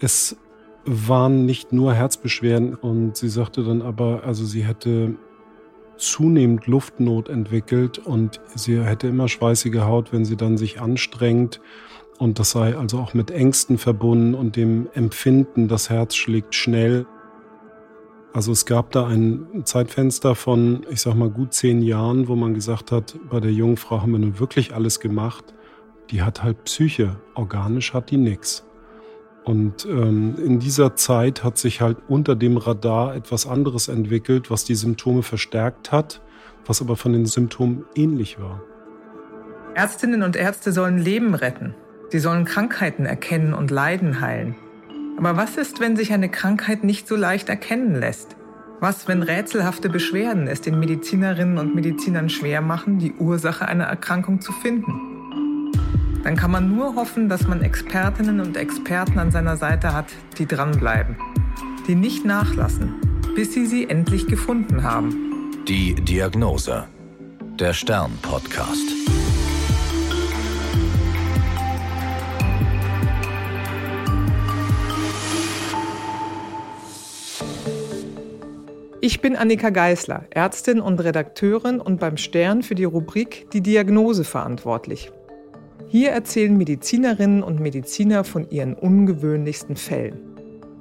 Es waren nicht nur Herzbeschwerden und sie sagte dann aber, also sie hätte zunehmend Luftnot entwickelt und sie hätte immer schweißige Haut, wenn sie dann sich anstrengt. Und das sei also auch mit Ängsten verbunden und dem Empfinden, das Herz schlägt schnell. Also es gab da ein Zeitfenster von, ich sag mal, gut zehn Jahren, wo man gesagt hat, bei der jungen Frau haben wir nun wirklich alles gemacht. Die hat halt Psyche, organisch hat die nix. Und ähm, in dieser Zeit hat sich halt unter dem Radar etwas anderes entwickelt, was die Symptome verstärkt hat, was aber von den Symptomen ähnlich war. Ärztinnen und Ärzte sollen Leben retten. Sie sollen Krankheiten erkennen und Leiden heilen. Aber was ist, wenn sich eine Krankheit nicht so leicht erkennen lässt? Was, wenn rätselhafte Beschwerden es den Medizinerinnen und Medizinern schwer machen, die Ursache einer Erkrankung zu finden? Dann kann man nur hoffen, dass man Expertinnen und Experten an seiner Seite hat, die dranbleiben, die nicht nachlassen, bis sie sie endlich gefunden haben. Die Diagnose. Der Stern-Podcast. Ich bin Annika Geißler, Ärztin und Redakteurin und beim Stern für die Rubrik Die Diagnose verantwortlich. Hier erzählen Medizinerinnen und Mediziner von ihren ungewöhnlichsten Fällen.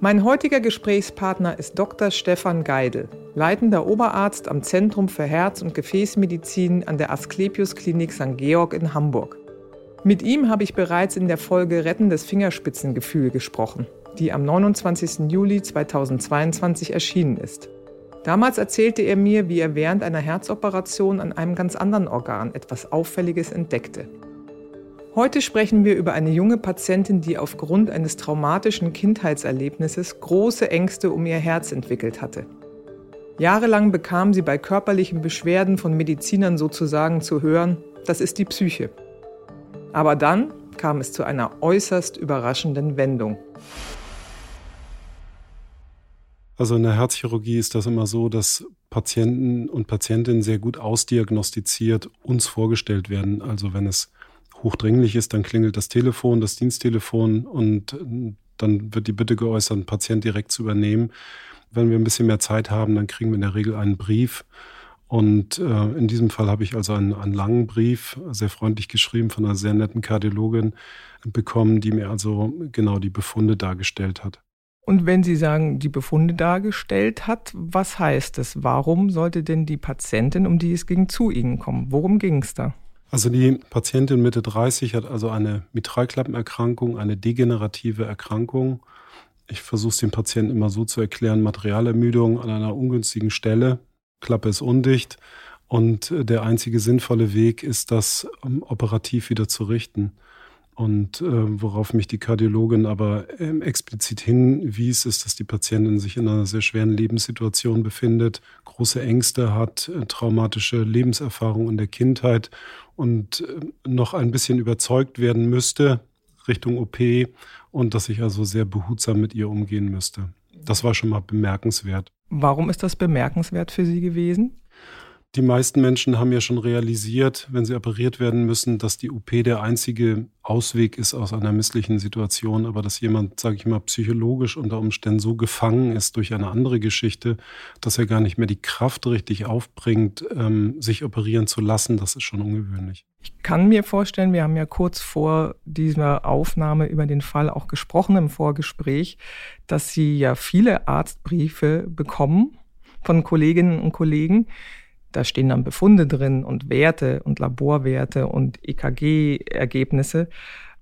Mein heutiger Gesprächspartner ist Dr. Stefan Geidel, leitender Oberarzt am Zentrum für Herz- und Gefäßmedizin an der Asklepios Klinik St. Georg in Hamburg. Mit ihm habe ich bereits in der Folge Rettendes Fingerspitzengefühl gesprochen, die am 29. Juli 2022 erschienen ist. Damals erzählte er mir, wie er während einer Herzoperation an einem ganz anderen Organ etwas Auffälliges entdeckte. Heute sprechen wir über eine junge Patientin, die aufgrund eines traumatischen Kindheitserlebnisses große Ängste um ihr Herz entwickelt hatte. Jahrelang bekam sie bei körperlichen Beschwerden von Medizinern sozusagen zu hören, das ist die Psyche. Aber dann kam es zu einer äußerst überraschenden Wendung. Also in der Herzchirurgie ist das immer so, dass Patienten und Patientinnen sehr gut ausdiagnostiziert uns vorgestellt werden. Also wenn es hochdringlich ist, dann klingelt das Telefon, das Diensttelefon und äh, dann wird die Bitte geäußert, einen Patient direkt zu übernehmen. Wenn wir ein bisschen mehr Zeit haben, dann kriegen wir in der Regel einen Brief. Und äh, in diesem Fall habe ich also einen, einen langen Brief, sehr freundlich geschrieben, von einer sehr netten Kardiologin bekommen, die mir also genau die Befunde dargestellt hat. Und wenn Sie sagen, die Befunde dargestellt hat, was heißt das? Warum sollte denn die Patientin, um die es ging, zu Ihnen kommen? Worum ging es da? Also die Patientin Mitte 30 hat also eine Mitralklappenerkrankung, eine degenerative Erkrankung. Ich versuche es dem Patienten immer so zu erklären, Materialermüdung an einer ungünstigen Stelle, Klappe ist undicht und der einzige sinnvolle Weg ist, das ähm, operativ wieder zu richten. Und äh, worauf mich die Kardiologin aber ähm, explizit hinwies, ist, dass die Patientin sich in einer sehr schweren Lebenssituation befindet, große Ängste hat, äh, traumatische Lebenserfahrungen in der Kindheit und äh, noch ein bisschen überzeugt werden müsste Richtung OP und dass ich also sehr behutsam mit ihr umgehen müsste. Das war schon mal bemerkenswert. Warum ist das bemerkenswert für Sie gewesen? Die meisten Menschen haben ja schon realisiert, wenn sie operiert werden müssen, dass die OP der einzige Ausweg ist aus einer misslichen Situation, aber dass jemand, sage ich mal, psychologisch unter Umständen so gefangen ist durch eine andere Geschichte, dass er gar nicht mehr die Kraft richtig aufbringt, ähm, sich operieren zu lassen, das ist schon ungewöhnlich. Ich kann mir vorstellen, wir haben ja kurz vor dieser Aufnahme über den Fall auch gesprochen im Vorgespräch, dass Sie ja viele Arztbriefe bekommen von Kolleginnen und Kollegen, da stehen dann Befunde drin und Werte und Laborwerte und EKG-Ergebnisse.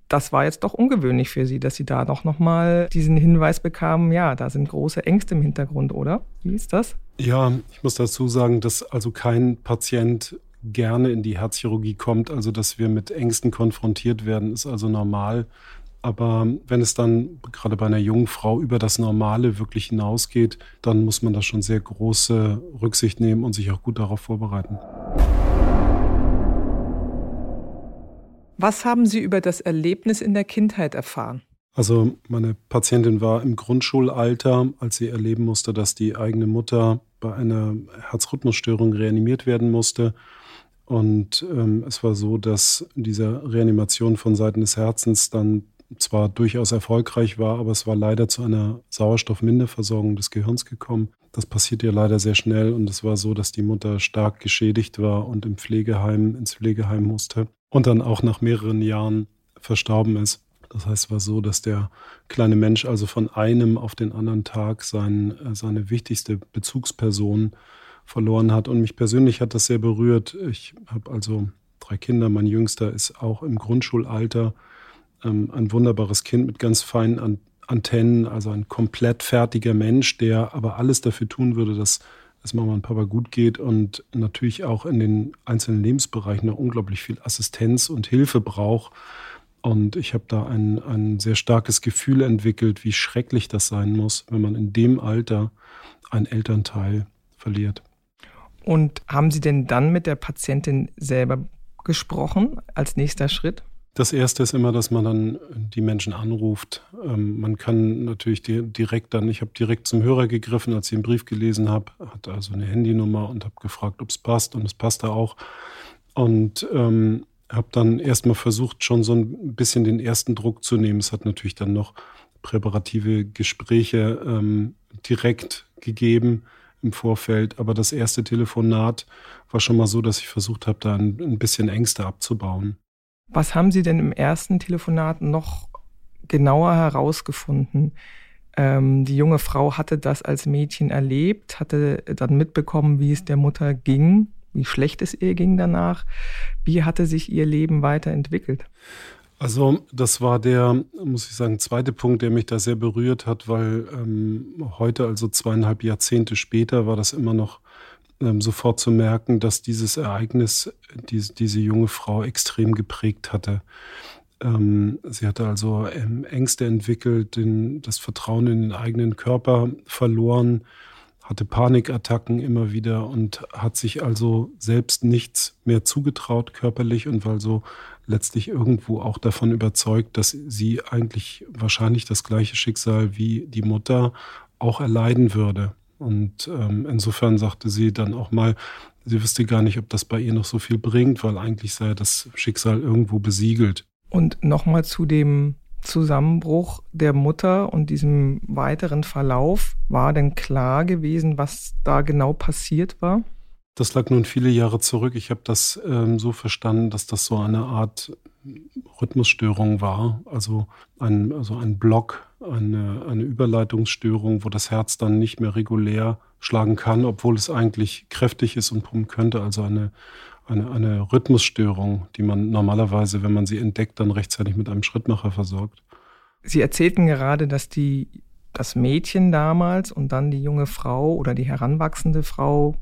Das war jetzt doch ungewöhnlich für Sie, dass Sie da doch nochmal diesen Hinweis bekamen, ja, da sind große Ängste im Hintergrund, oder? Wie ist das? Ja, ich muss dazu sagen, dass also kein Patient gerne in die Herzchirurgie kommt. Also, dass wir mit Ängsten konfrontiert werden, ist also normal. Aber wenn es dann gerade bei einer jungen Frau über das Normale wirklich hinausgeht, dann muss man da schon sehr große Rücksicht nehmen und sich auch gut darauf vorbereiten. Was haben Sie über das Erlebnis in der Kindheit erfahren? Also meine Patientin war im Grundschulalter, als sie erleben musste, dass die eigene Mutter bei einer Herzrhythmusstörung reanimiert werden musste. Und ähm, es war so, dass in dieser Reanimation von Seiten des Herzens dann zwar durchaus erfolgreich war, aber es war leider zu einer Sauerstoffminderversorgung des Gehirns gekommen. Das passiert ja leider sehr schnell und es war so, dass die Mutter stark geschädigt war und im Pflegeheim, ins Pflegeheim musste und dann auch nach mehreren Jahren verstorben ist. Das heißt, es war so, dass der kleine Mensch also von einem auf den anderen Tag sein, äh, seine wichtigste Bezugsperson verloren hat. Und mich persönlich hat das sehr berührt. Ich habe also drei Kinder. Mein jüngster ist auch im Grundschulalter ähm, ein wunderbares Kind mit ganz feinen An Antennen, also ein komplett fertiger Mensch, der aber alles dafür tun würde, dass es Mama und Papa gut geht und natürlich auch in den einzelnen Lebensbereichen noch unglaublich viel Assistenz und Hilfe braucht. Und ich habe da ein, ein sehr starkes Gefühl entwickelt, wie schrecklich das sein muss, wenn man in dem Alter einen Elternteil verliert. Und haben Sie denn dann mit der Patientin selber gesprochen als nächster Schritt? Das erste ist immer, dass man dann die Menschen anruft. Ähm, man kann natürlich direkt dann, ich habe direkt zum Hörer gegriffen, als ich den Brief gelesen habe, hatte also eine Handynummer und habe gefragt, ob es passt und es passte auch. Und ähm, habe dann erstmal versucht, schon so ein bisschen den ersten Druck zu nehmen. Es hat natürlich dann noch präparative Gespräche ähm, direkt gegeben im Vorfeld, aber das erste Telefonat war schon mal so, dass ich versucht habe, da ein, ein bisschen Ängste abzubauen. Was haben Sie denn im ersten Telefonat noch genauer herausgefunden? Ähm, die junge Frau hatte das als Mädchen erlebt, hatte dann mitbekommen, wie es der Mutter ging, wie schlecht es ihr ging danach. Wie hatte sich ihr Leben weiterentwickelt? Also das war der, muss ich sagen, zweite Punkt, der mich da sehr berührt hat, weil ähm, heute, also zweieinhalb Jahrzehnte später, war das immer noch ähm, sofort zu merken, dass dieses Ereignis diese, diese junge Frau extrem geprägt hatte. Ähm, sie hatte also ähm, Ängste entwickelt, den, das Vertrauen in den eigenen Körper verloren, hatte Panikattacken immer wieder und hat sich also selbst nichts mehr zugetraut körperlich und war so letztlich irgendwo auch davon überzeugt, dass sie eigentlich wahrscheinlich das gleiche Schicksal wie die Mutter auch erleiden würde. Und ähm, insofern sagte sie dann auch mal, sie wüsste gar nicht, ob das bei ihr noch so viel bringt, weil eigentlich sei das Schicksal irgendwo besiegelt. Und nochmal zu dem Zusammenbruch der Mutter und diesem weiteren Verlauf, war denn klar gewesen, was da genau passiert war? Das lag nun viele Jahre zurück. Ich habe das ähm, so verstanden, dass das so eine Art Rhythmusstörung war, also ein, also ein Block, eine, eine Überleitungsstörung, wo das Herz dann nicht mehr regulär schlagen kann, obwohl es eigentlich kräftig ist und pumpen könnte. Also eine, eine, eine Rhythmusstörung, die man normalerweise, wenn man sie entdeckt, dann rechtzeitig mit einem Schrittmacher versorgt. Sie erzählten gerade, dass die, das Mädchen damals und dann die junge Frau oder die heranwachsende Frau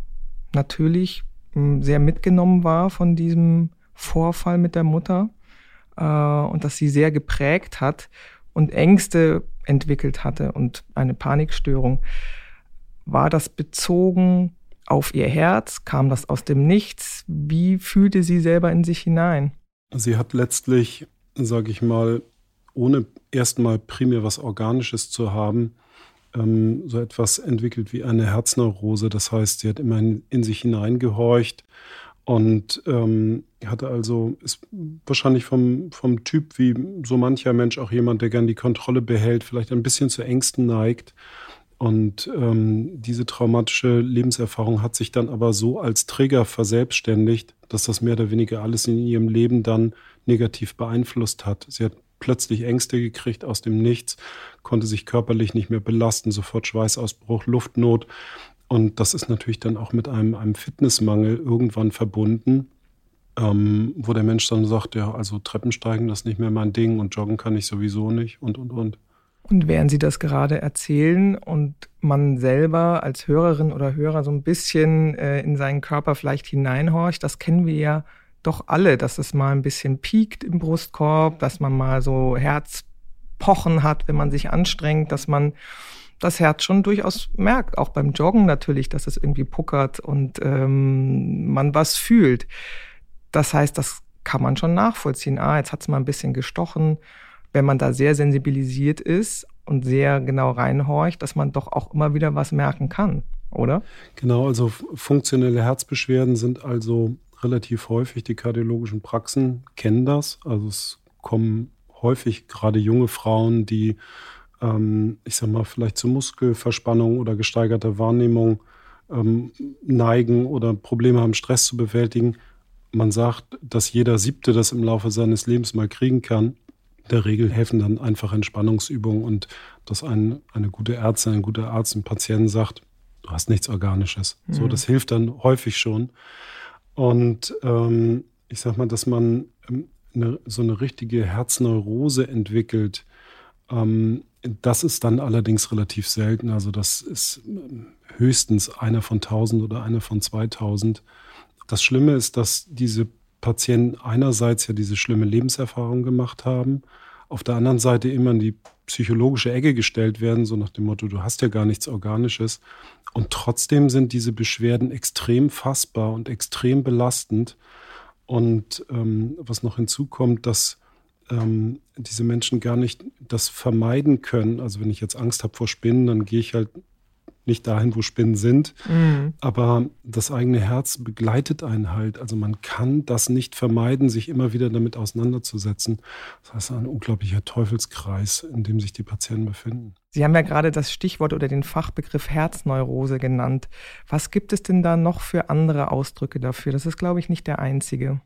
natürlich hm, sehr mitgenommen war von diesem Vorfall mit der Mutter äh, und dass sie sehr geprägt hat und Ängste entwickelt hatte und eine Panikstörung. War das bezogen auf ihr Herz? Kam das aus dem Nichts? Wie fühlte sie selber in sich hinein? Sie hat letztlich, sage ich mal, ohne erstmal primär was Organisches zu haben, ähm, so etwas entwickelt wie eine Herzneurose. Das heißt, sie hat immer in, in sich hineingehorcht und ähm, hatte also, ist wahrscheinlich vom, vom Typ wie so mancher Mensch auch jemand, der gern die Kontrolle behält, vielleicht ein bisschen zu Ängsten neigt. Und ähm, diese traumatische Lebenserfahrung hat sich dann aber so als Trigger verselbstständigt, dass das mehr oder weniger alles in ihrem Leben dann negativ beeinflusst hat. Sie hat plötzlich Ängste gekriegt aus dem Nichts, konnte sich körperlich nicht mehr belasten, sofort Schweißausbruch, Luftnot und das ist natürlich dann auch mit einem, einem Fitnessmangel irgendwann verbunden, ähm, wo der Mensch dann sagt, ja, also Treppensteigen, das ist nicht mehr mein Ding und joggen kann ich sowieso nicht und, und, und. Und während Sie das gerade erzählen und man selber als Hörerin oder Hörer so ein bisschen äh, in seinen Körper vielleicht hineinhorcht, das kennen wir ja doch alle, dass es mal ein bisschen piekt im Brustkorb, dass man mal so Herzpochen hat, wenn man sich anstrengt, dass man das Herz schon durchaus merkt, auch beim Joggen natürlich, dass es irgendwie puckert und ähm, man was fühlt. Das heißt, das kann man schon nachvollziehen. Ah, jetzt hat es mal ein bisschen gestochen. Wenn man da sehr sensibilisiert ist und sehr genau reinhorcht, dass man doch auch immer wieder was merken kann, oder? Genau, also funktionelle Herzbeschwerden sind also relativ häufig. Die kardiologischen Praxen kennen das. Also es kommen häufig gerade junge Frauen, die, ähm, ich sag mal, vielleicht zu Muskelverspannung oder gesteigerter Wahrnehmung ähm, neigen oder Probleme haben, Stress zu bewältigen. Man sagt, dass jeder Siebte das im Laufe seines Lebens mal kriegen kann. In der Regel helfen dann einfach Entspannungsübungen und dass ein, eine gute Ärztin, ein guter Arzt dem Patienten sagt, du hast nichts Organisches. Mhm. So, das hilft dann häufig schon. Und ähm, ich sag mal, dass man ähm, eine, so eine richtige Herzneurose entwickelt, ähm, das ist dann allerdings relativ selten. Also das ist ähm, höchstens einer von 1000 oder einer von 2000. Das Schlimme ist, dass diese Patienten einerseits ja diese schlimme Lebenserfahrung gemacht haben, auf der anderen Seite immer in die psychologische Ecke gestellt werden, so nach dem Motto, du hast ja gar nichts Organisches. Und trotzdem sind diese Beschwerden extrem fassbar und extrem belastend. Und ähm, was noch hinzukommt, dass ähm, diese Menschen gar nicht das vermeiden können. Also wenn ich jetzt Angst habe vor Spinnen, dann gehe ich halt nicht dahin, wo Spinnen sind. Mhm. Aber das eigene Herz begleitet einen halt. Also man kann das nicht vermeiden, sich immer wieder damit auseinanderzusetzen. Das heißt, ein unglaublicher Teufelskreis, in dem sich die Patienten befinden. Sie haben ja gerade das Stichwort oder den Fachbegriff Herzneurose genannt. Was gibt es denn da noch für andere Ausdrücke dafür? Das ist, glaube ich, nicht der einzige.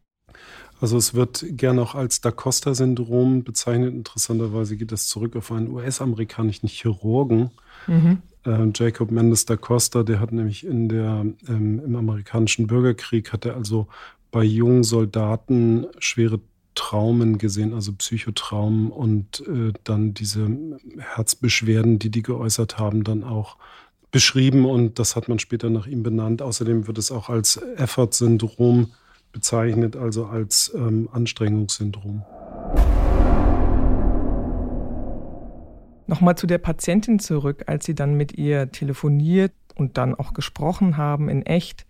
Also es wird gerne auch als Da Costa-Syndrom bezeichnet. Interessanterweise geht das zurück auf einen US-amerikanischen Chirurgen, mhm. äh, Jacob Mendes da Costa. Der hat nämlich in der, ähm, im amerikanischen Bürgerkrieg, hat er also bei jungen Soldaten schwere Traumen gesehen, also Psychotraumen und äh, dann diese Herzbeschwerden, die die geäußert haben, dann auch beschrieben und das hat man später nach ihm benannt. Außerdem wird es auch als Effort-Syndrom bezeichnet, also als ähm, Anstrengungssyndrom. Nochmal zu der Patientin zurück, als Sie dann mit ihr telefoniert und dann auch gesprochen haben in echt.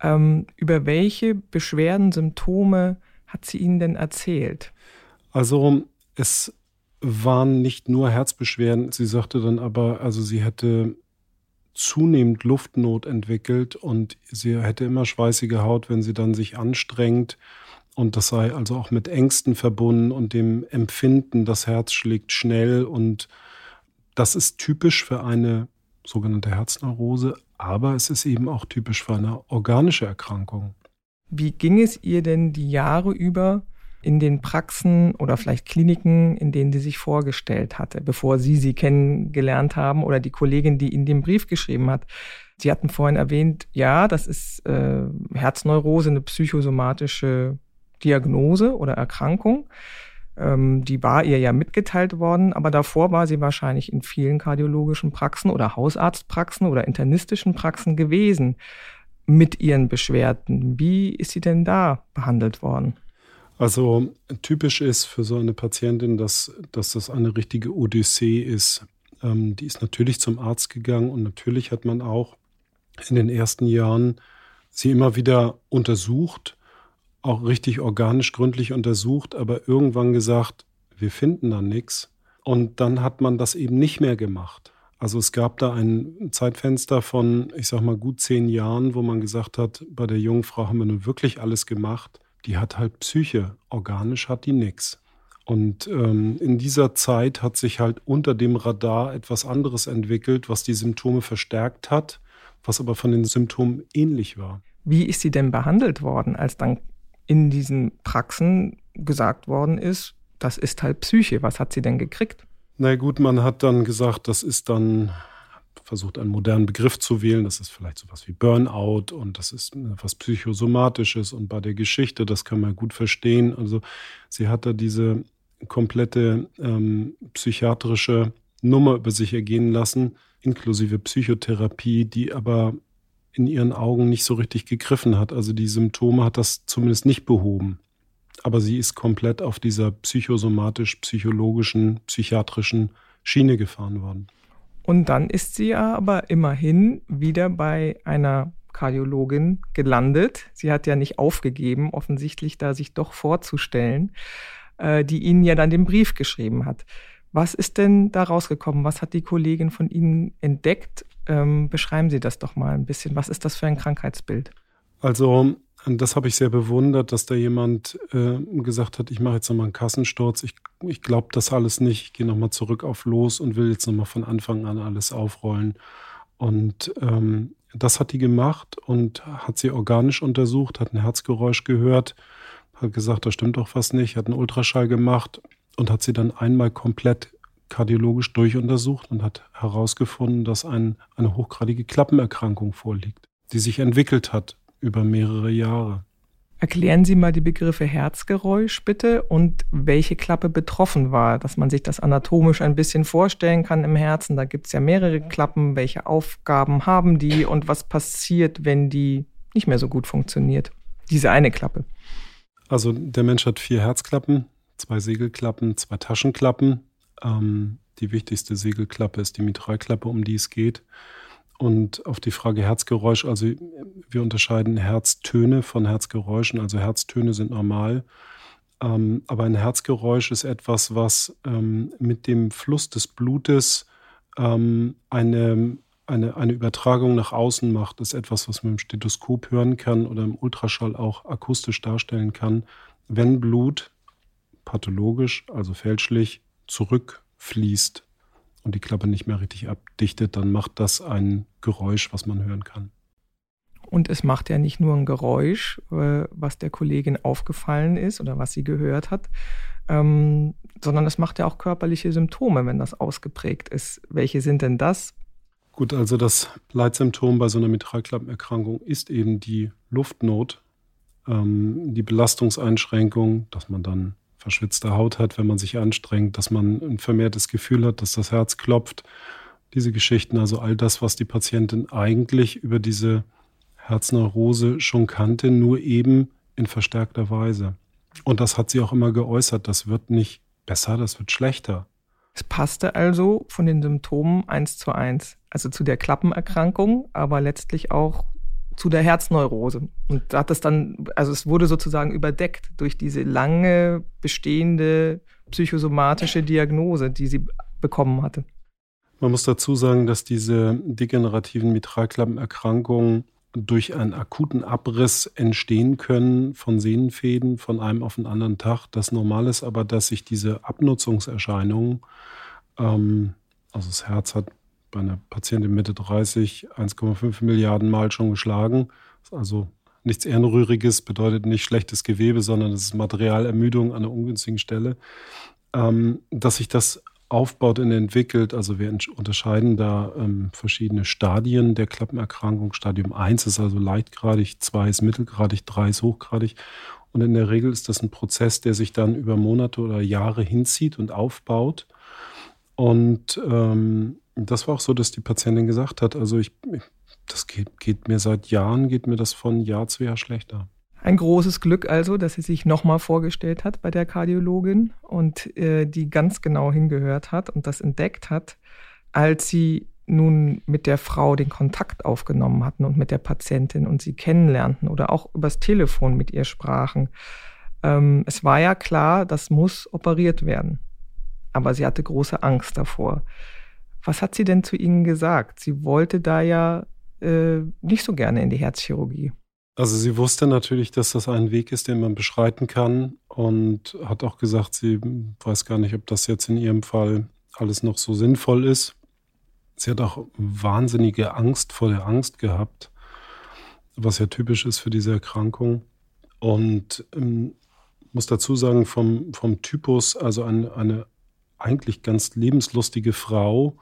Ähm, über welche Beschwerden, Symptome hat sie Ihnen denn erzählt? Also es waren nicht nur Herzbeschwerden. Sie sagte dann aber, also sie hätte zunehmend Luftnot entwickelt und sie hätte immer schweißige Haut, wenn sie dann sich anstrengt. Und das sei also auch mit Ängsten verbunden und dem Empfinden, das Herz schlägt schnell. Und das ist typisch für eine sogenannte Herzneurose, aber es ist eben auch typisch für eine organische Erkrankung. Wie ging es ihr denn die Jahre über in den Praxen oder vielleicht Kliniken, in denen sie sich vorgestellt hatte, bevor Sie sie kennengelernt haben oder die Kollegin, die Ihnen den Brief geschrieben hat. Sie hatten vorhin erwähnt, ja, das ist äh, Herzneurose, eine psychosomatische Diagnose oder Erkrankung. Ähm, die war ihr ja mitgeteilt worden, aber davor war sie wahrscheinlich in vielen kardiologischen Praxen oder Hausarztpraxen oder internistischen Praxen gewesen mit ihren Beschwerden. Wie ist sie denn da behandelt worden? Also typisch ist für so eine Patientin, dass, dass das eine richtige Odyssee ist. Ähm, die ist natürlich zum Arzt gegangen und natürlich hat man auch in den ersten Jahren sie immer wieder untersucht, auch richtig organisch gründlich untersucht, aber irgendwann gesagt, wir finden da nichts. Und dann hat man das eben nicht mehr gemacht. Also es gab da ein Zeitfenster von, ich sag mal, gut zehn Jahren, wo man gesagt hat, bei der jungen Frau haben wir nun wirklich alles gemacht die hat halt Psyche. Organisch hat die nichts. Und ähm, in dieser Zeit hat sich halt unter dem Radar etwas anderes entwickelt, was die Symptome verstärkt hat, was aber von den Symptomen ähnlich war. Wie ist sie denn behandelt worden, als dann in diesen Praxen gesagt worden ist, das ist halt Psyche? Was hat sie denn gekriegt? Na gut, man hat dann gesagt, das ist dann versucht, einen modernen Begriff zu wählen. Das ist vielleicht sowas wie Burnout und das ist was Psychosomatisches und bei der Geschichte, das kann man gut verstehen. Also sie hat da diese komplette ähm, psychiatrische Nummer über sich ergehen lassen, inklusive Psychotherapie, die aber in ihren Augen nicht so richtig gegriffen hat. Also die Symptome hat das zumindest nicht behoben. Aber sie ist komplett auf dieser psychosomatisch-psychologischen, psychiatrischen Schiene gefahren worden. Und dann ist sie aber immerhin wieder bei einer Kardiologin gelandet. Sie hat ja nicht aufgegeben, offensichtlich da sich doch vorzustellen, äh, die Ihnen ja dann den Brief geschrieben hat. Was ist denn da rausgekommen? Was hat die Kollegin von Ihnen entdeckt? Ähm, beschreiben Sie das doch mal ein bisschen. Was ist das für ein Krankheitsbild? Also Und das habe ich sehr bewundert, dass da jemand äh, gesagt hat, ich mache jetzt nochmal einen Kassensturz. Ich, ich glaube das alles nicht. Ich gehe nochmal zurück auf los und will jetzt nochmal von Anfang an alles aufrollen. Und ähm, das hat die gemacht und hat sie organisch untersucht, hat ein Herzgeräusch gehört, hat gesagt, da stimmt doch was nicht, hat einen Ultraschall gemacht und hat sie dann einmal komplett kardiologisch durchuntersucht und hat herausgefunden, dass ein, eine hochgradige Klappenerkrankung vorliegt, die sich entwickelt hat über mehrere Jahre. Erklären Sie mal die Begriffe Herzgeräusch bitte und welche Klappe betroffen war, dass man sich das anatomisch ein bisschen vorstellen kann im Herzen. Da gibt es ja mehrere Klappen. Welche Aufgaben haben die und was passiert, wenn die nicht mehr so gut funktioniert? Diese eine Klappe. Also der Mensch hat vier Herzklappen, zwei Segelklappen, zwei Taschenklappen. Ähm, die wichtigste Segelklappe ist die Mitralklappe, um die es geht. Und auf die Frage Herzgeräusch, also wir unterscheiden Herztöne von Herzgeräuschen, also Herztöne sind normal. Ähm, aber ein Herzgeräusch ist etwas, was ähm, mit dem Fluss des Blutes ähm, eine, eine, eine Übertragung nach außen macht. Das ist etwas, was man im Stethoskop hören kann oder im Ultraschall auch akustisch darstellen kann. Wenn Blut pathologisch, also fälschlich, zurückfließt und die Klappe nicht mehr richtig abdichtet, dann macht das ein Geräusch, was man hören kann. Und es macht ja nicht nur ein Geräusch, äh, was der Kollegin aufgefallen ist oder was sie gehört hat, ähm, sondern es macht ja auch körperliche Symptome, wenn das ausgeprägt ist. Welche sind denn das? Gut, also das Leitsymptom bei so einer Mitralklappenerkrankung ist eben die Luftnot, ähm, die Belastungseinschränkung, dass man dann verschwitzte Haut hat, wenn man sich anstrengt, dass man ein vermehrtes Gefühl hat, dass das Herz klopft. Diese Geschichten, also all das, was die Patientin eigentlich über diese Herzneurose schon kannte, nur eben in verstärkter Weise. Und das hat sie auch immer geäußert. Das wird nicht besser, das wird schlechter. Es passte also von den Symptomen eins zu eins, also zu der Klappenerkrankung, aber letztlich auch zu der Herzneurose. Und da hat es dann, also es wurde sozusagen überdeckt durch diese lange bestehende psychosomatische Diagnose, die sie bekommen hatte. Man muss dazu sagen, dass diese degenerativen Mitralklappenerkrankungen durch einen akuten Abriss entstehen können von Sehnenfäden von einem auf den anderen Tag. Das Normale ist aber, dass sich diese Abnutzungserscheinungen, ähm, also das Herz hat bei einer Patientin Mitte 30 1,5 Milliarden Mal schon geschlagen. Also nichts Ehrenrühriges, bedeutet nicht schlechtes Gewebe, sondern es ist Materialermüdung an einer ungünstigen Stelle. Ähm, dass sich das aufbaut und entwickelt, also wir unterscheiden da ähm, verschiedene Stadien der Klappenerkrankung. Stadium 1 ist also leichtgradig, 2 ist mittelgradig, 3 ist hochgradig. Und in der Regel ist das ein Prozess, der sich dann über Monate oder Jahre hinzieht und aufbaut. Und ähm, das war auch so, dass die Patientin gesagt hat, also ich, das geht, geht mir seit Jahren, geht mir das von Jahr zu Jahr schlechter. Ein großes Glück also, dass sie sich nochmal vorgestellt hat bei der Kardiologin und äh, die ganz genau hingehört hat und das entdeckt hat, als sie nun mit der Frau den Kontakt aufgenommen hatten und mit der Patientin und sie kennenlernten oder auch übers Telefon mit ihr sprachen. Ähm, es war ja klar, das muss operiert werden. Aber sie hatte große Angst davor. Was hat sie denn zu Ihnen gesagt? Sie wollte da ja äh, nicht so gerne in die Herzchirurgie. Also sie wusste natürlich, dass das ein Weg ist, den man beschreiten kann und hat auch gesagt, sie weiß gar nicht, ob das jetzt in ihrem Fall alles noch so sinnvoll ist. Sie hat auch wahnsinnige Angst vor der Angst gehabt, was ja typisch ist für diese Erkrankung. Und ähm, muss dazu sagen, vom, vom Typus, also eine, eine eigentlich ganz lebenslustige Frau,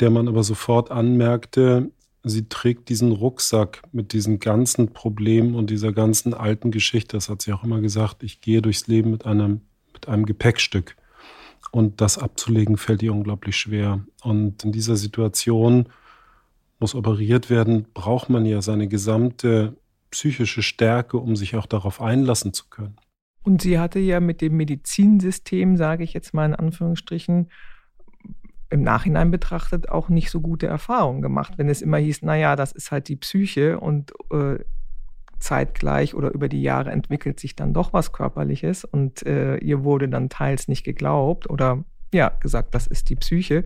der man aber sofort anmerkte, sie trägt diesen Rucksack mit diesen ganzen Problemen und dieser ganzen alten Geschichte. Das hat sie auch immer gesagt. Ich gehe durchs Leben mit einem, mit einem Gepäckstück. Und das abzulegen fällt ihr unglaublich schwer. Und in dieser Situation muss operiert werden, braucht man ja seine gesamte psychische Stärke, um sich auch darauf einlassen zu können. Und sie hatte ja mit dem Medizinsystem, sage ich jetzt mal in Anführungsstrichen, im Nachhinein betrachtet auch nicht so gute Erfahrungen gemacht, wenn es immer hieß, naja, das ist halt die Psyche und äh, zeitgleich oder über die Jahre entwickelt sich dann doch was Körperliches und äh, ihr wurde dann teils nicht geglaubt oder ja, gesagt, das ist die Psyche.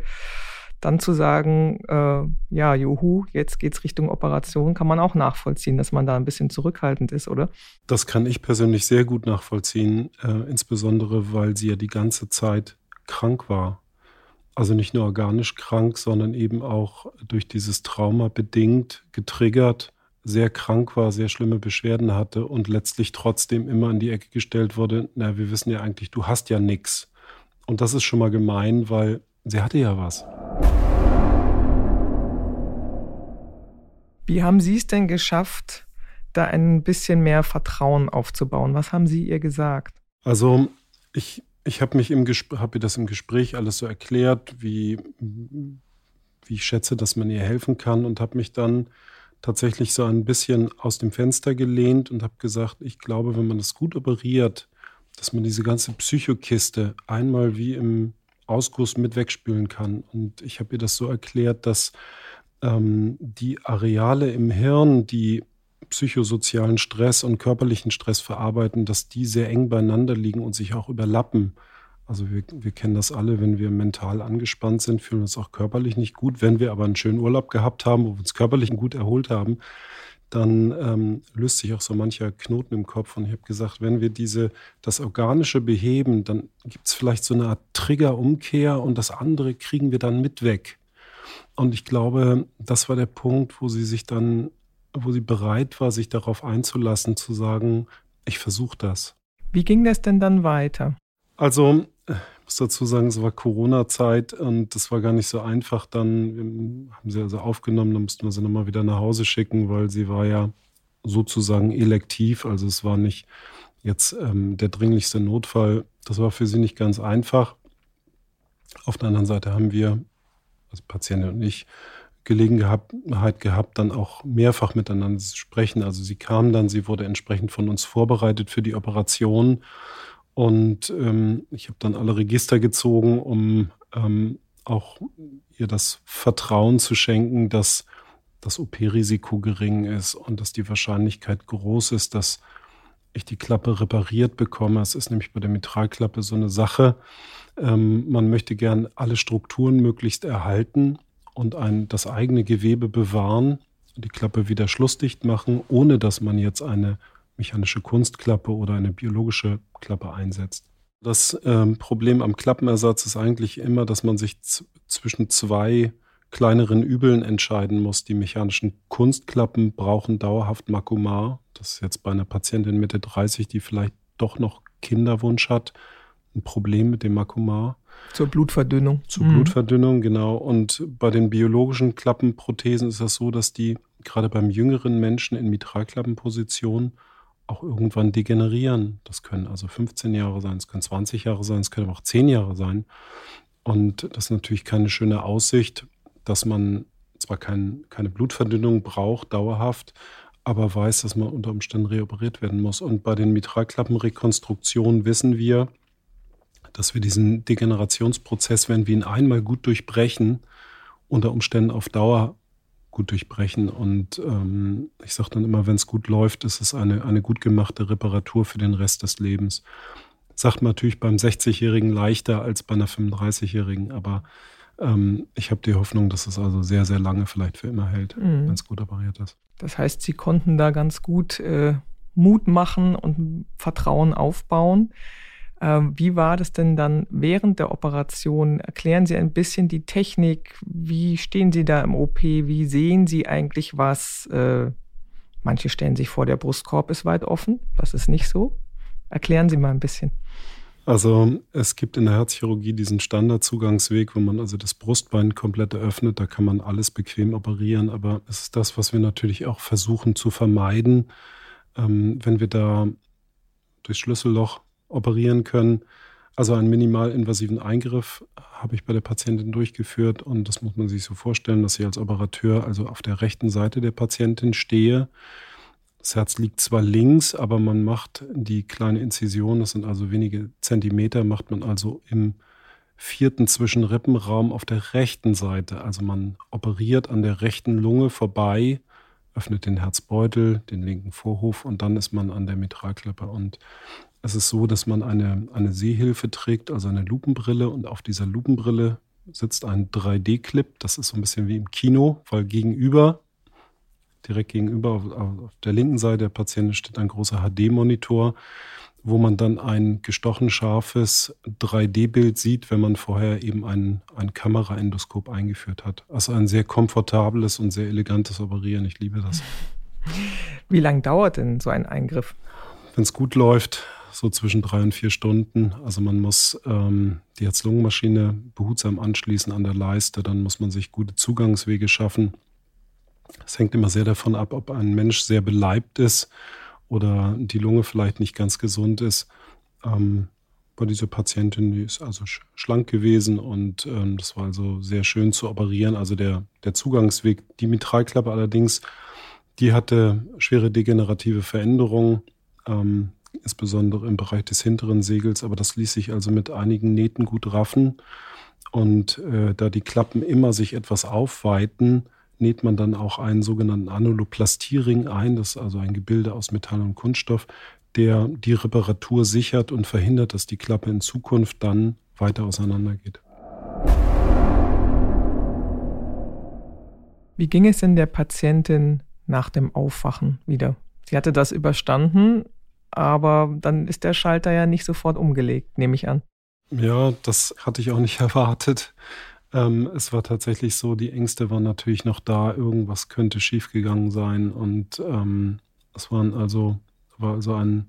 Dann zu sagen, äh, ja, juhu, jetzt geht's Richtung Operation, kann man auch nachvollziehen, dass man da ein bisschen zurückhaltend ist, oder? Das kann ich persönlich sehr gut nachvollziehen, äh, insbesondere weil sie ja die ganze Zeit krank war. Also nicht nur organisch krank, sondern eben auch durch dieses Trauma bedingt, getriggert, sehr krank war, sehr schlimme Beschwerden hatte und letztlich trotzdem immer in die Ecke gestellt wurde, na, wir wissen ja eigentlich, du hast ja nichts. Und das ist schon mal gemein, weil sie hatte ja was. Wie haben Sie es denn geschafft, da ein bisschen mehr Vertrauen aufzubauen? Was haben Sie ihr gesagt? Also ich, ich habe mich im habe ihr das im Gespräch alles so erklärt, wie, wie ich schätze, dass man ihr helfen kann und habe mich dann tatsächlich so ein bisschen aus dem Fenster gelehnt und habe gesagt, ich glaube, wenn man das gut operiert, dass man diese ganze Psychokiste einmal wie im Ausguss mit wegspülen kann. Und ich habe ihr das so erklärt, dass ähm, die Areale im Hirn, die psychosozialen Stress und körperlichen Stress verarbeiten, dass die sehr eng beieinander liegen und sich auch überlappen. Also wir, wir kennen das alle, wenn wir mental angespannt sind, fühlen uns auch körperlich nicht gut. Wenn wir aber einen schönen Urlaub gehabt haben, wo wir uns körperlich gut erholt haben, dann ähm, löst sich auch so mancher Knoten im Kopf. Und ich habe gesagt, wenn wir diese, das Organische beheben, dann gibt es vielleicht so eine Art Triggerumkehr und das andere kriegen wir dann mit weg. Und ich glaube, das war der Punkt, wo sie sich dann, wo sie bereit war, sich darauf einzulassen, zu sagen, ich versuche das. Wie ging das denn dann weiter? Also, ich muss dazu sagen, es war Corona-Zeit und das war gar nicht so einfach. Dann haben sie also aufgenommen, dann mussten wir sie nochmal wieder nach Hause schicken, weil sie war ja sozusagen elektiv. Also es war nicht jetzt ähm, der dringlichste Notfall. Das war für sie nicht ganz einfach. Auf der anderen Seite haben wir, also Patientin und ich, Gelegenheit gehabt, dann auch mehrfach miteinander zu sprechen. Also sie kam dann, sie wurde entsprechend von uns vorbereitet für die Operation. Und ähm, ich habe dann alle Register gezogen, um ähm, auch ihr das Vertrauen zu schenken, dass das OP-Risiko gering ist und dass die Wahrscheinlichkeit groß ist, dass ich die Klappe repariert bekomme. Es ist nämlich bei der Mitralklappe so eine Sache. Ähm, man möchte gern alle Strukturen möglichst erhalten und ein, das eigene Gewebe bewahren, die Klappe wieder schlussdicht machen, ohne dass man jetzt eine mechanische Kunstklappe oder eine biologische Klappe einsetzt. Das ähm, Problem am Klappenersatz ist eigentlich immer, dass man sich zwischen zwei kleineren Übeln entscheiden muss. Die mechanischen Kunstklappen brauchen dauerhaft Makumar. Das ist jetzt bei einer Patientin Mitte 30, die vielleicht doch noch Kinderwunsch hat, ein Problem mit dem Makumar. Zur Blutverdünnung. Zur mhm. Blutverdünnung, genau. Und bei den biologischen Klappenprothesen ist das so, dass die gerade beim jüngeren Menschen in Mitralklappenposition auch irgendwann degenerieren. Das können also 15 Jahre sein, es können 20 Jahre sein, es können auch 10 Jahre sein. Und das ist natürlich keine schöne Aussicht, dass man zwar kein, keine Blutverdünnung braucht, dauerhaft, aber weiß, dass man unter Umständen reoperiert werden muss. Und bei den Mitralklappenrekonstruktionen wissen wir, dass wir diesen Degenerationsprozess, wenn wir ihn einmal gut durchbrechen, unter Umständen auf Dauer gut durchbrechen. Und ähm, ich sage dann immer, wenn es gut läuft, ist es eine, eine gut gemachte Reparatur für den Rest des Lebens. Sagt man natürlich beim 60-Jährigen leichter als bei einer 35-Jährigen, aber ähm, ich habe die Hoffnung, dass es also sehr, sehr lange vielleicht für immer hält, mhm. wenn es gut operiert ist. Das heißt, Sie konnten da ganz gut äh, Mut machen und Vertrauen aufbauen. Ähm, wie war das denn dann während der Operation? Erklären Sie ein bisschen die Technik. Wie stehen Sie da im OP? Wie sehen Sie eigentlich was? Äh, manche stellen sich vor, der Brustkorb ist weit offen. Das ist nicht so. Erklären Sie mal ein bisschen. Also es gibt in der Herzchirurgie diesen Standardzugangsweg, wo man also das Brustbein komplett eröffnet. Da kann man alles bequem operieren. Aber es ist das, was wir natürlich auch versuchen zu vermeiden, ähm, wenn wir da durchs Schlüsselloch operieren können. Also einen minimalinvasiven Eingriff habe ich bei der Patientin durchgeführt und das muss man sich so vorstellen, dass ich als Operateur also auf der rechten Seite der Patientin stehe. Das Herz liegt zwar links, aber man macht die kleine Inzision, das sind also wenige Zentimeter, macht man also im vierten Zwischenrippenraum auf der rechten Seite. Also man operiert an der rechten Lunge vorbei, öffnet den Herzbeutel, den linken Vorhof und dann ist man an der Mitralklappe. Und es ist so, dass man eine, eine Sehhilfe trägt, also eine Lupenbrille und auf dieser Lupenbrille sitzt ein 3D-Clip. Das ist so ein bisschen wie im Kino, weil gegenüber, direkt gegenüber auf, auf der linken Seite der Patientin steht ein großer HD-Monitor, wo man dann ein gestochen scharfes 3D-Bild sieht, wenn man vorher eben ein, ein Kameraendoskop eingeführt hat. Also ein sehr komfortables und sehr elegantes Operieren. Ich liebe das. Wie lange dauert denn so ein Eingriff? Wenn es gut läuft, so zwischen drei und vier Stunden. Also man muss ähm, die Herz-Lungen-Maschine behutsam anschließen an der Leiste, dann muss man sich gute Zugangswege schaffen. Es hängt immer sehr davon ab, ob ein Mensch sehr beleibt ist oder die Lunge vielleicht nicht ganz gesund ist. Ähm, bei dieser Patientin, die ist also schlank gewesen und ähm, das war also sehr schön zu operieren. Also der, der Zugangsweg, die Mitralklappe allerdings, die hatte schwere degenerative Veränderungen. Ähm, insbesondere im Bereich des hinteren Segels, aber das ließ sich also mit einigen Nähten gut raffen. Und äh, da die Klappen immer sich etwas aufweiten, näht man dann auch einen sogenannten Anuloplastierring ein. Das ist also ein Gebilde aus Metall und Kunststoff, der die Reparatur sichert und verhindert, dass die Klappe in Zukunft dann weiter auseinandergeht. Wie ging es denn der Patientin nach dem Aufwachen wieder? Sie hatte das überstanden, aber dann ist der Schalter ja nicht sofort umgelegt, nehme ich an. Ja, das hatte ich auch nicht erwartet. Ähm, es war tatsächlich so, die Ängste waren natürlich noch da, irgendwas könnte schiefgegangen sein. Und ähm, es waren also, war also ein,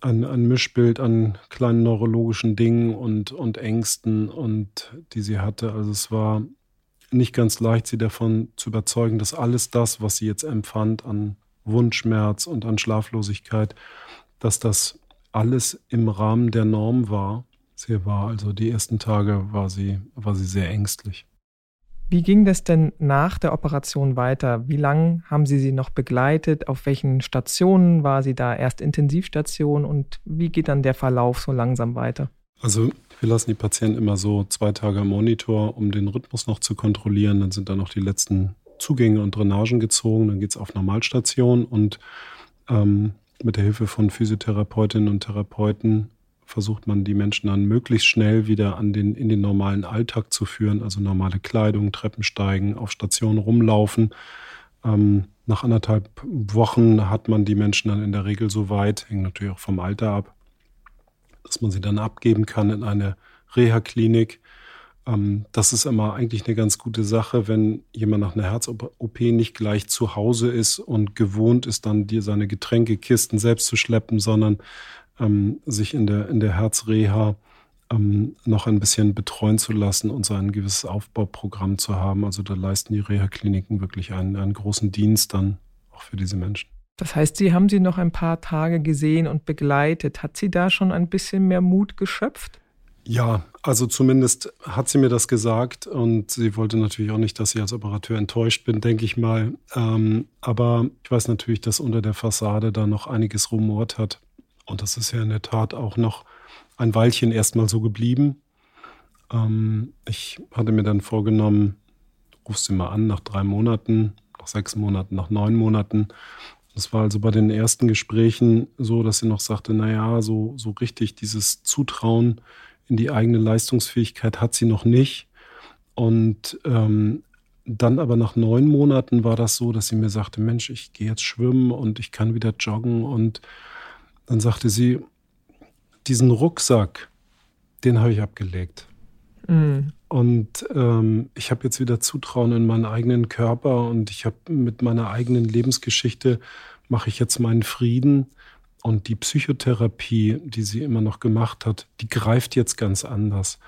ein, ein Mischbild an kleinen neurologischen Dingen und, und Ängsten und die sie hatte. Also es war nicht ganz leicht, sie davon zu überzeugen, dass alles das, was sie jetzt empfand an Wunschschmerz und an Schlaflosigkeit, dass das alles im Rahmen der Norm war. War also die ersten Tage war sie, war sie sehr ängstlich. Wie ging das denn nach der Operation weiter? Wie lange haben Sie sie noch begleitet? Auf welchen Stationen war sie da? Erst Intensivstation und wie geht dann der Verlauf so langsam weiter? Also wir lassen die Patienten immer so zwei Tage am Monitor, um den Rhythmus noch zu kontrollieren. Dann sind da noch die letzten Zugänge und Drainagen gezogen, dann geht es auf Normalstation und ähm, mit der Hilfe von Physiotherapeutinnen und Therapeuten versucht man die Menschen dann möglichst schnell wieder an den, in den normalen Alltag zu führen, also normale Kleidung, Treppensteigen, auf Station rumlaufen. Ähm, nach anderthalb Wochen hat man die Menschen dann in der Regel so weit, hängt natürlich auch vom Alter ab, dass man sie dann abgeben kann in eine Reha-Klinik ähm, das ist immer eigentlich eine ganz gute Sache, wenn jemand nach einer Herz-OP nicht gleich zu Hause ist und gewohnt ist, dann dir seine Getränkekisten selbst zu schleppen, sondern ähm, sich in der, in der Herzreha ähm, noch ein bisschen betreuen zu lassen und so ein gewisses Aufbauprogramm zu haben. Also da leisten die Reha-Kliniken wirklich einen, einen großen Dienst dann auch für diese Menschen. Das heißt, Sie haben sie noch ein paar Tage gesehen und begleitet. Hat sie da schon ein bisschen mehr Mut geschöpft? Ja, also zumindest hat sie mir das gesagt und sie wollte natürlich auch nicht, dass ich als Operateur enttäuscht bin, denke ich mal. Ähm, aber ich weiß natürlich, dass unter der Fassade da noch einiges rumort hat. Und das ist ja in der Tat auch noch ein Weilchen erstmal so geblieben. Ähm, ich hatte mir dann vorgenommen, rufst sie mal an nach drei Monaten, nach sechs Monaten, nach neun Monaten. Das war also bei den ersten Gesprächen so, dass sie noch sagte, naja, so, so richtig dieses Zutrauen in die eigene Leistungsfähigkeit hat sie noch nicht. Und ähm, dann aber nach neun Monaten war das so, dass sie mir sagte, Mensch, ich gehe jetzt schwimmen und ich kann wieder joggen. Und dann sagte sie, diesen Rucksack, den habe ich abgelegt. Mhm. Und ähm, ich habe jetzt wieder Zutrauen in meinen eigenen Körper und ich habe mit meiner eigenen Lebensgeschichte mache ich jetzt meinen Frieden. Und die Psychotherapie, die sie immer noch gemacht hat, die greift jetzt ganz anders.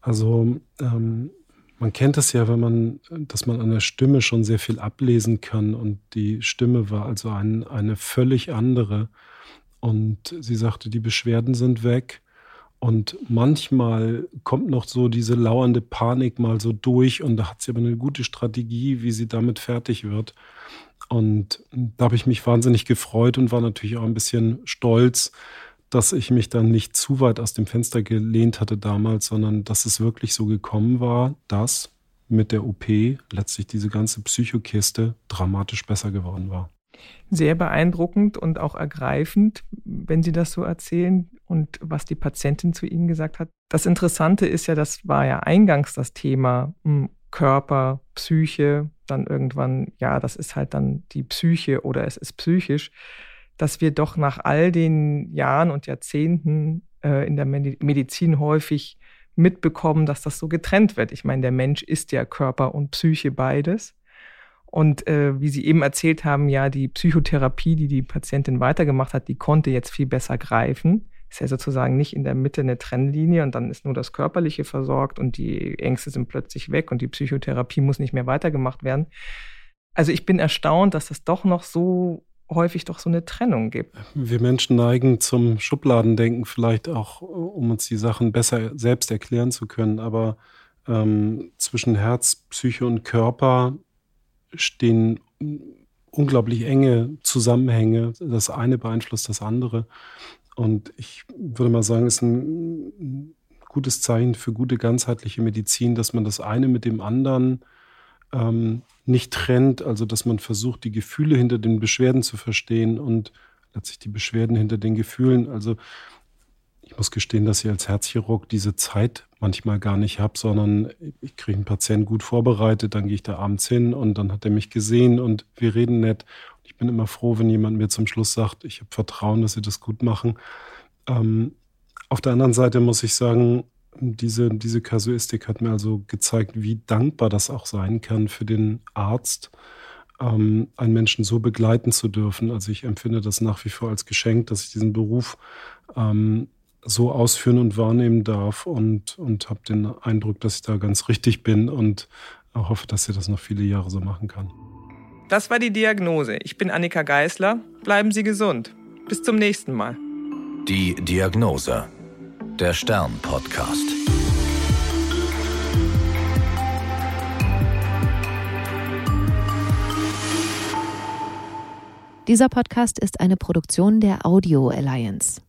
Also ähm, man kennt es ja, wenn man, dass man an der Stimme schon sehr viel ablesen kann. Und die Stimme war also ein, eine völlig andere. Und sie sagte, die Beschwerden sind weg. Und manchmal kommt noch so diese lauernde Panik mal so durch. Und da hat sie aber eine gute Strategie, wie sie damit fertig wird. Und da habe ich mich wahnsinnig gefreut und war natürlich auch ein bisschen stolz, dass ich mich dann nicht zu weit aus dem Fenster gelehnt hatte damals, sondern dass es wirklich so gekommen war, dass mit der OP letztlich diese ganze Psychokiste dramatisch besser geworden war. Sehr beeindruckend und auch ergreifend, wenn Sie das so erzählen und was die Patientin zu Ihnen gesagt hat. Das Interessante ist ja, das war ja eingangs das Thema hm, Körper, Psyche, dann irgendwann, ja, das ist halt dann die Psyche oder es ist psychisch, dass wir doch nach all den Jahren und Jahrzehnten äh, in der Medizin häufig mitbekommen, dass das so getrennt wird. Ich meine, der Mensch ist ja Körper und Psyche beides. Und äh, wie Sie eben erzählt haben, ja, die Psychotherapie, die die Patientin weitergemacht hat, die konnte jetzt viel besser greifen. Ist ja sozusagen nicht in der Mitte eine Trennlinie und dann ist nur das Körperliche versorgt und die Ängste sind plötzlich weg und die Psychotherapie muss nicht mehr weitergemacht werden. Also ich bin erstaunt, dass das doch noch so häufig doch so eine Trennung gibt. Wir Menschen neigen zum Schubladendenken vielleicht auch, um uns die Sachen besser selbst erklären zu können. Aber ähm, zwischen Herz, Psyche und Körper stehen unglaublich enge Zusammenhänge. Das eine beeinflusst das andere. Und ich würde mal sagen, es ist ein gutes Zeichen für gute ganzheitliche Medizin, dass man das eine mit dem anderen ähm, nicht trennt, also dass man versucht, die Gefühle hinter den Beschwerden zu verstehen und letztlich die Beschwerden hinter den Gefühlen. Also ich muss gestehen, dass ich als Herzchirurg diese Zeit manchmal gar nicht habe, sondern ich kriege einen Patienten gut vorbereitet, dann gehe ich da abends hin und dann hat er mich gesehen und wir reden nett. Ich bin immer froh, wenn jemand mir zum Schluss sagt, ich habe Vertrauen, dass sie das gut machen. Ähm, auf der anderen Seite muss ich sagen, diese, diese Kasuistik hat mir also gezeigt, wie dankbar das auch sein kann für den Arzt, ähm, einen Menschen so begleiten zu dürfen. Also ich empfinde das nach wie vor als Geschenk, dass ich diesen Beruf ähm, so ausführen und wahrnehmen darf und, und habe den Eindruck, dass ich da ganz richtig bin und hoffe, dass ich das noch viele Jahre so machen kann. Das war die Diagnose. Ich bin Annika Geißler. Bleiben Sie gesund. Bis zum nächsten Mal. Die Diagnose der Stern-Podcast. Dieser Podcast ist eine Produktion der Audio Alliance.